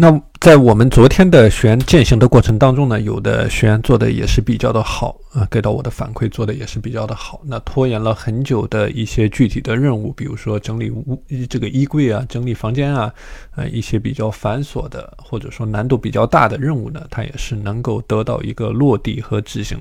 那在我们昨天的学员践行的过程当中呢，有的学员做的也是比较的好啊，给到我的反馈做的也是比较的好。那拖延了很久的一些具体的任务，比如说整理屋这个衣柜啊，整理房间啊，呃，一些比较繁琐的或者说难度比较大的任务呢，它也是能够得到一个落地和执行。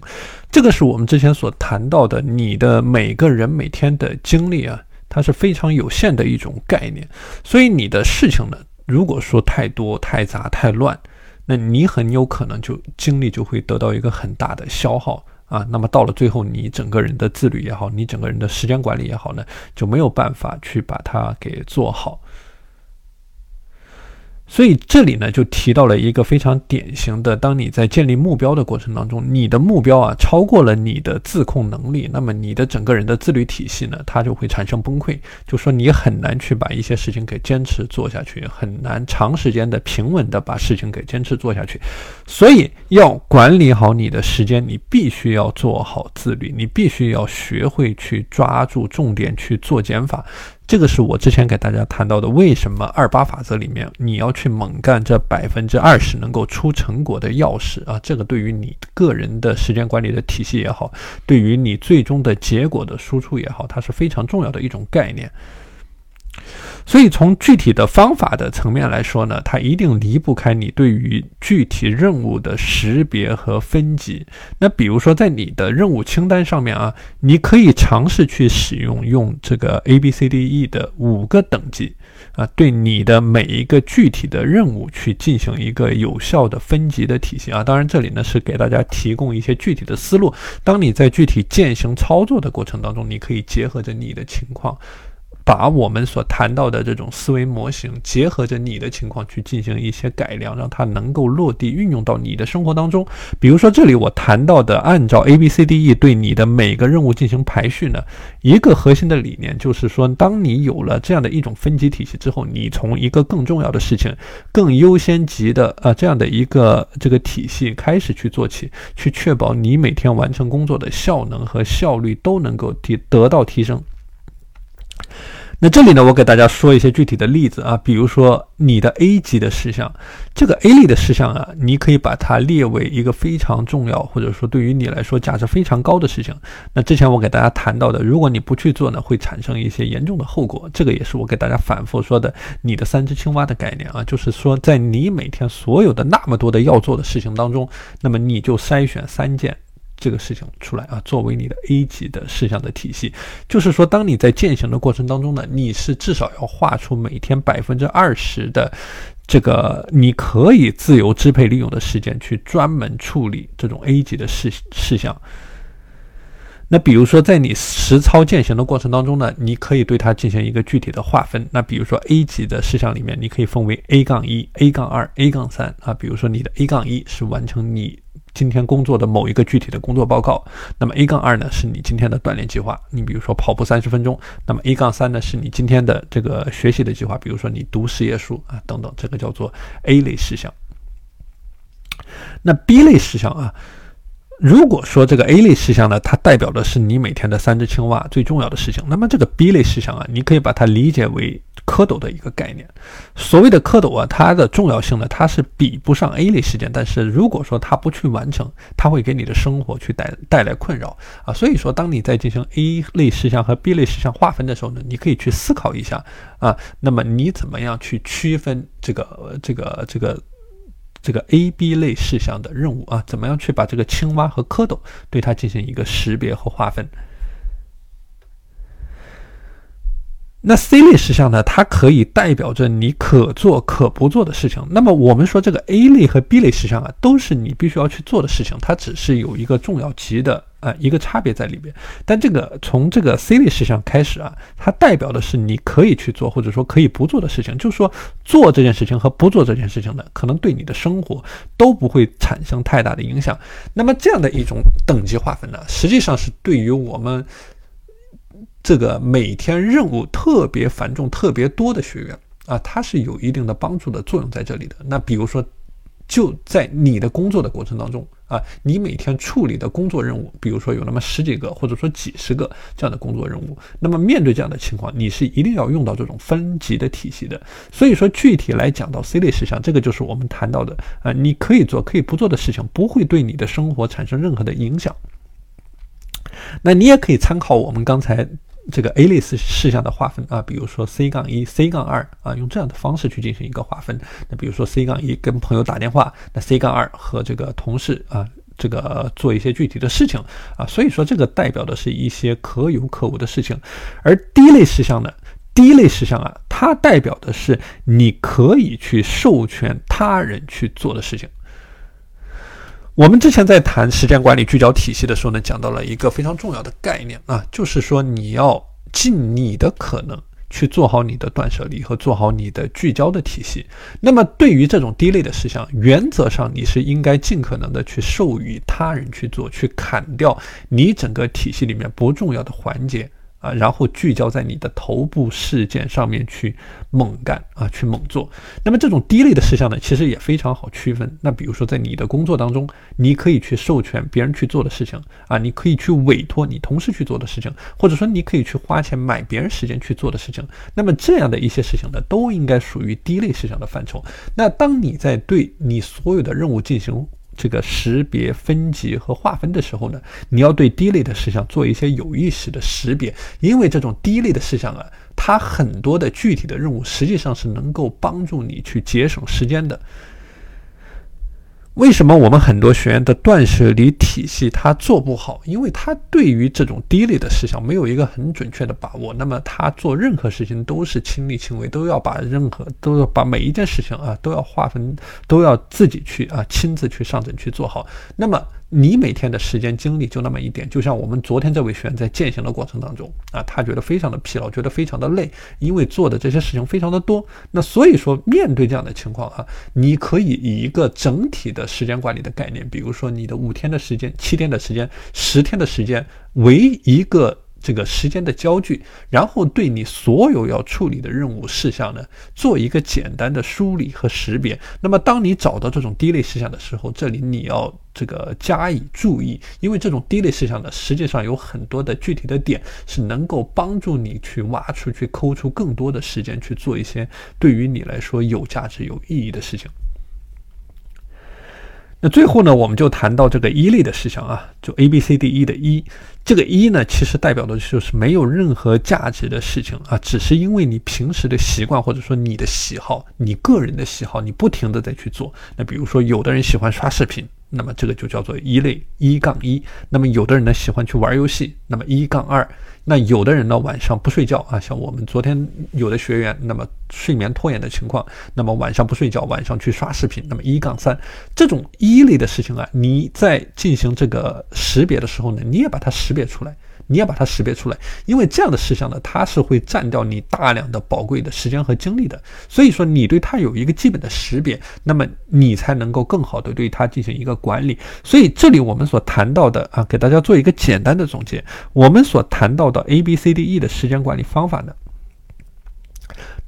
这个是我们之前所谈到的，你的每个人每天的精力啊，它是非常有限的一种概念，所以你的事情呢。如果说太多、太杂、太乱，那你很有可能就精力就会得到一个很大的消耗啊。那么到了最后，你整个人的自律也好，你整个人的时间管理也好呢，就没有办法去把它给做好。所以这里呢，就提到了一个非常典型的：当你在建立目标的过程当中，你的目标啊超过了你的自控能力，那么你的整个人的自律体系呢，它就会产生崩溃。就说你很难去把一些事情给坚持做下去，很难长时间的平稳的把事情给坚持做下去。所以要管理好你的时间，你必须要做好自律，你必须要学会去抓住重点去做减法。这个是我之前给大家谈到的，为什么二八法则里面你要去猛干这百分之二十能够出成果的钥匙啊？这个对于你个人的时间管理的体系也好，对于你最终的结果的输出也好，它是非常重要的一种概念。所以从具体的方法的层面来说呢，它一定离不开你对于具体任务的识别和分级。那比如说在你的任务清单上面啊，你可以尝试去使用用这个 A B C D E 的五个等级啊，对你的每一个具体的任务去进行一个有效的分级的体系啊。当然这里呢是给大家提供一些具体的思路，当你在具体践行操作的过程当中，你可以结合着你的情况。把我们所谈到的这种思维模型结合着你的情况去进行一些改良，让它能够落地运用到你的生活当中。比如说，这里我谈到的按照 A B C D E 对你的每个任务进行排序呢，一个核心的理念就是说，当你有了这样的一种分级体系之后，你从一个更重要的事情、更优先级的呃这样的一个这个体系开始去做起，去确保你每天完成工作的效能和效率都能够提得到提升。那这里呢，我给大家说一些具体的例子啊，比如说你的 A 级的事项，这个 A 类的事项啊，你可以把它列为一个非常重要，或者说对于你来说价值非常高的事情。那之前我给大家谈到的，如果你不去做呢，会产生一些严重的后果。这个也是我给大家反复说的，你的三只青蛙的概念啊，就是说在你每天所有的那么多的要做的事情当中，那么你就筛选三件。这个事情出来啊，作为你的 A 级的事项的体系，就是说，当你在践行的过程当中呢，你是至少要画出每天百分之二十的这个你可以自由支配利用的时间，去专门处理这种 A 级的事事项。那比如说，在你实操践行的过程当中呢，你可以对它进行一个具体的划分。那比如说 A 级的事项里面，你可以分为 A 杠一、A 杠二、A 杠三啊。比如说你的 A 杠一是完成你今天工作的某一个具体的工作报告，那么 A 杠二呢是你今天的锻炼计划。你比如说跑步三十分钟，那么 A 杠三呢是你今天的这个学习的计划，比如说你读十页书啊等等，这个叫做 A 类事项。那 B 类事项啊。如果说这个 A 类事项呢，它代表的是你每天的三只青蛙最重要的事情，那么这个 B 类事项啊，你可以把它理解为蝌蚪的一个概念。所谓的蝌蚪啊，它的重要性呢，它是比不上 A 类事件，但是如果说它不去完成，它会给你的生活去带带来困扰啊。所以说，当你在进行 A 类事项和 B 类事项划分的时候呢，你可以去思考一下啊，那么你怎么样去区分这个这个这个？这个这个 A、B 类事项的任务啊，怎么样去把这个青蛙和蝌蚪对它进行一个识别和划分？那 C 类事项呢？它可以代表着你可做可不做的事情。那么我们说这个 A 类和 B 类事项啊，都是你必须要去做的事情，它只是有一个重要级的呃一个差别在里边。但这个从这个 C 类事项开始啊，它代表的是你可以去做或者说可以不做的事情。就是说做这件事情和不做这件事情呢，可能对你的生活都不会产生太大的影响。那么这样的一种等级划分呢，实际上是对于我们。这个每天任务特别繁重、特别多的学员啊，它是有一定的帮助的作用在这里的。那比如说，就在你的工作的过程当中啊，你每天处理的工作任务，比如说有那么十几个，或者说几十个这样的工作任务，那么面对这样的情况，你是一定要用到这种分级的体系的。所以说，具体来讲到 C 类事项，这个就是我们谈到的啊，你可以做，可以不做的事情，不会对你的生活产生任何的影响。那你也可以参考我们刚才。这个 A 类事事项的划分啊，比如说 C 杠一、C 杠二啊，用这样的方式去进行一个划分。那比如说 C 杠一跟朋友打电话，那 C 杠二和这个同事啊，这个做一些具体的事情啊，所以说这个代表的是一些可有可无的事情。而 D 类事项呢，D 类事项啊，它代表的是你可以去授权他人去做的事情。我们之前在谈时间管理聚焦体系的时候呢，讲到了一个非常重要的概念啊，就是说你要尽你的可能去做好你的断舍离和做好你的聚焦的体系。那么对于这种低类的事项，原则上你是应该尽可能的去授予他人去做，去砍掉你整个体系里面不重要的环节。啊，然后聚焦在你的头部事件上面去猛干啊，去猛做。那么这种低类的事项呢，其实也非常好区分。那比如说在你的工作当中，你可以去授权别人去做的事情啊，你可以去委托你同事去做的事情，或者说你可以去花钱买别人时间去做的事情。那么这样的一些事情呢，都应该属于低类事项的范畴。那当你在对你所有的任务进行这个识别、分级和划分的时候呢，你要对低类的事项做一些有意识的识别，因为这种低类的事项啊，它很多的具体的任务实际上是能够帮助你去节省时间的。为什么我们很多学员的断舍离体系他做不好？因为他对于这种低类的事项没有一个很准确的把握。那么他做任何事情都是亲力亲为，都要把任何都要把每一件事情啊都要划分，都要自己去啊亲自去上阵去做好。那么。你每天的时间精力就那么一点，就像我们昨天这位学员在践行的过程当中啊，他觉得非常的疲劳，觉得非常的累，因为做的这些事情非常的多。那所以说，面对这样的情况啊，你可以以一个整体的时间管理的概念，比如说你的五天的时间、七天的时间、十天的时间为一个。这个时间的焦距，然后对你所有要处理的任务事项呢，做一个简单的梳理和识别。那么，当你找到这种低类事项的时候，这里你要这个加以注意，因为这种低类事项呢，实际上有很多的具体的点是能够帮助你去挖出去、抠出更多的时间去做一些对于你来说有价值、有意义的事情。那最后呢，我们就谈到这个一类的事项啊，就 A B C D E 的一，这个一呢，其实代表的就是没有任何价值的事情啊，只是因为你平时的习惯或者说你的喜好，你个人的喜好，你不停的在去做。那比如说，有的人喜欢刷视频。那么这个就叫做一类一杠一。那么有的人呢喜欢去玩游戏，那么一杠二。那有的人呢晚上不睡觉啊，像我们昨天有的学员，那么睡眠拖延的情况，那么晚上不睡觉，晚上去刷视频，那么一杠三。这种一类的事情啊，你在进行这个识别的时候呢，你也把它识别出来。你要把它识别出来，因为这样的事项呢，它是会占掉你大量的宝贵的时间和精力的。所以说，你对它有一个基本的识别，那么你才能够更好的对它进行一个管理。所以这里我们所谈到的啊，给大家做一个简单的总结，我们所谈到的 A、B、C、D、E 的时间管理方法呢。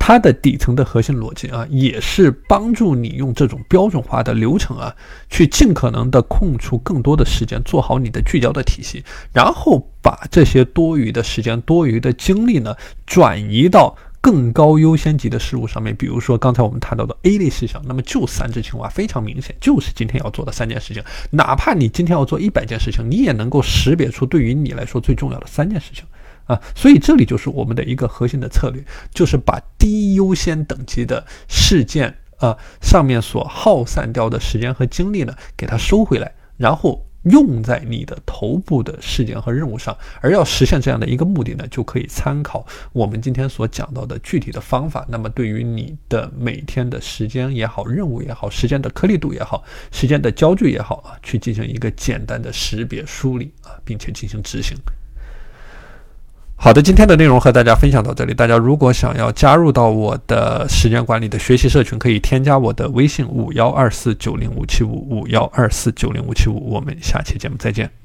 它的底层的核心逻辑啊，也是帮助你用这种标准化的流程啊，去尽可能的空出更多的时间，做好你的聚焦的体系，然后把这些多余的时间、多余的精力呢，转移到更高优先级的事物上面。比如说刚才我们谈到的 A 类事项，那么就三只青蛙，非常明显，就是今天要做的三件事情。哪怕你今天要做一百件事情，你也能够识别出对于你来说最重要的三件事情。啊，所以这里就是我们的一个核心的策略，就是把低优先等级的事件啊上面所耗散掉的时间和精力呢，给它收回来，然后用在你的头部的事件和任务上。而要实现这样的一个目的呢，就可以参考我们今天所讲到的具体的方法。那么对于你的每天的时间也好，任务也好，时间的颗粒度也好，时间的焦距也好啊，去进行一个简单的识别梳理啊，并且进行执行。好的，今天的内容和大家分享到这里。大家如果想要加入到我的时间管理的学习社群，可以添加我的微信五幺二四九零五七五五幺二四九零五七五。我们下期节目再见。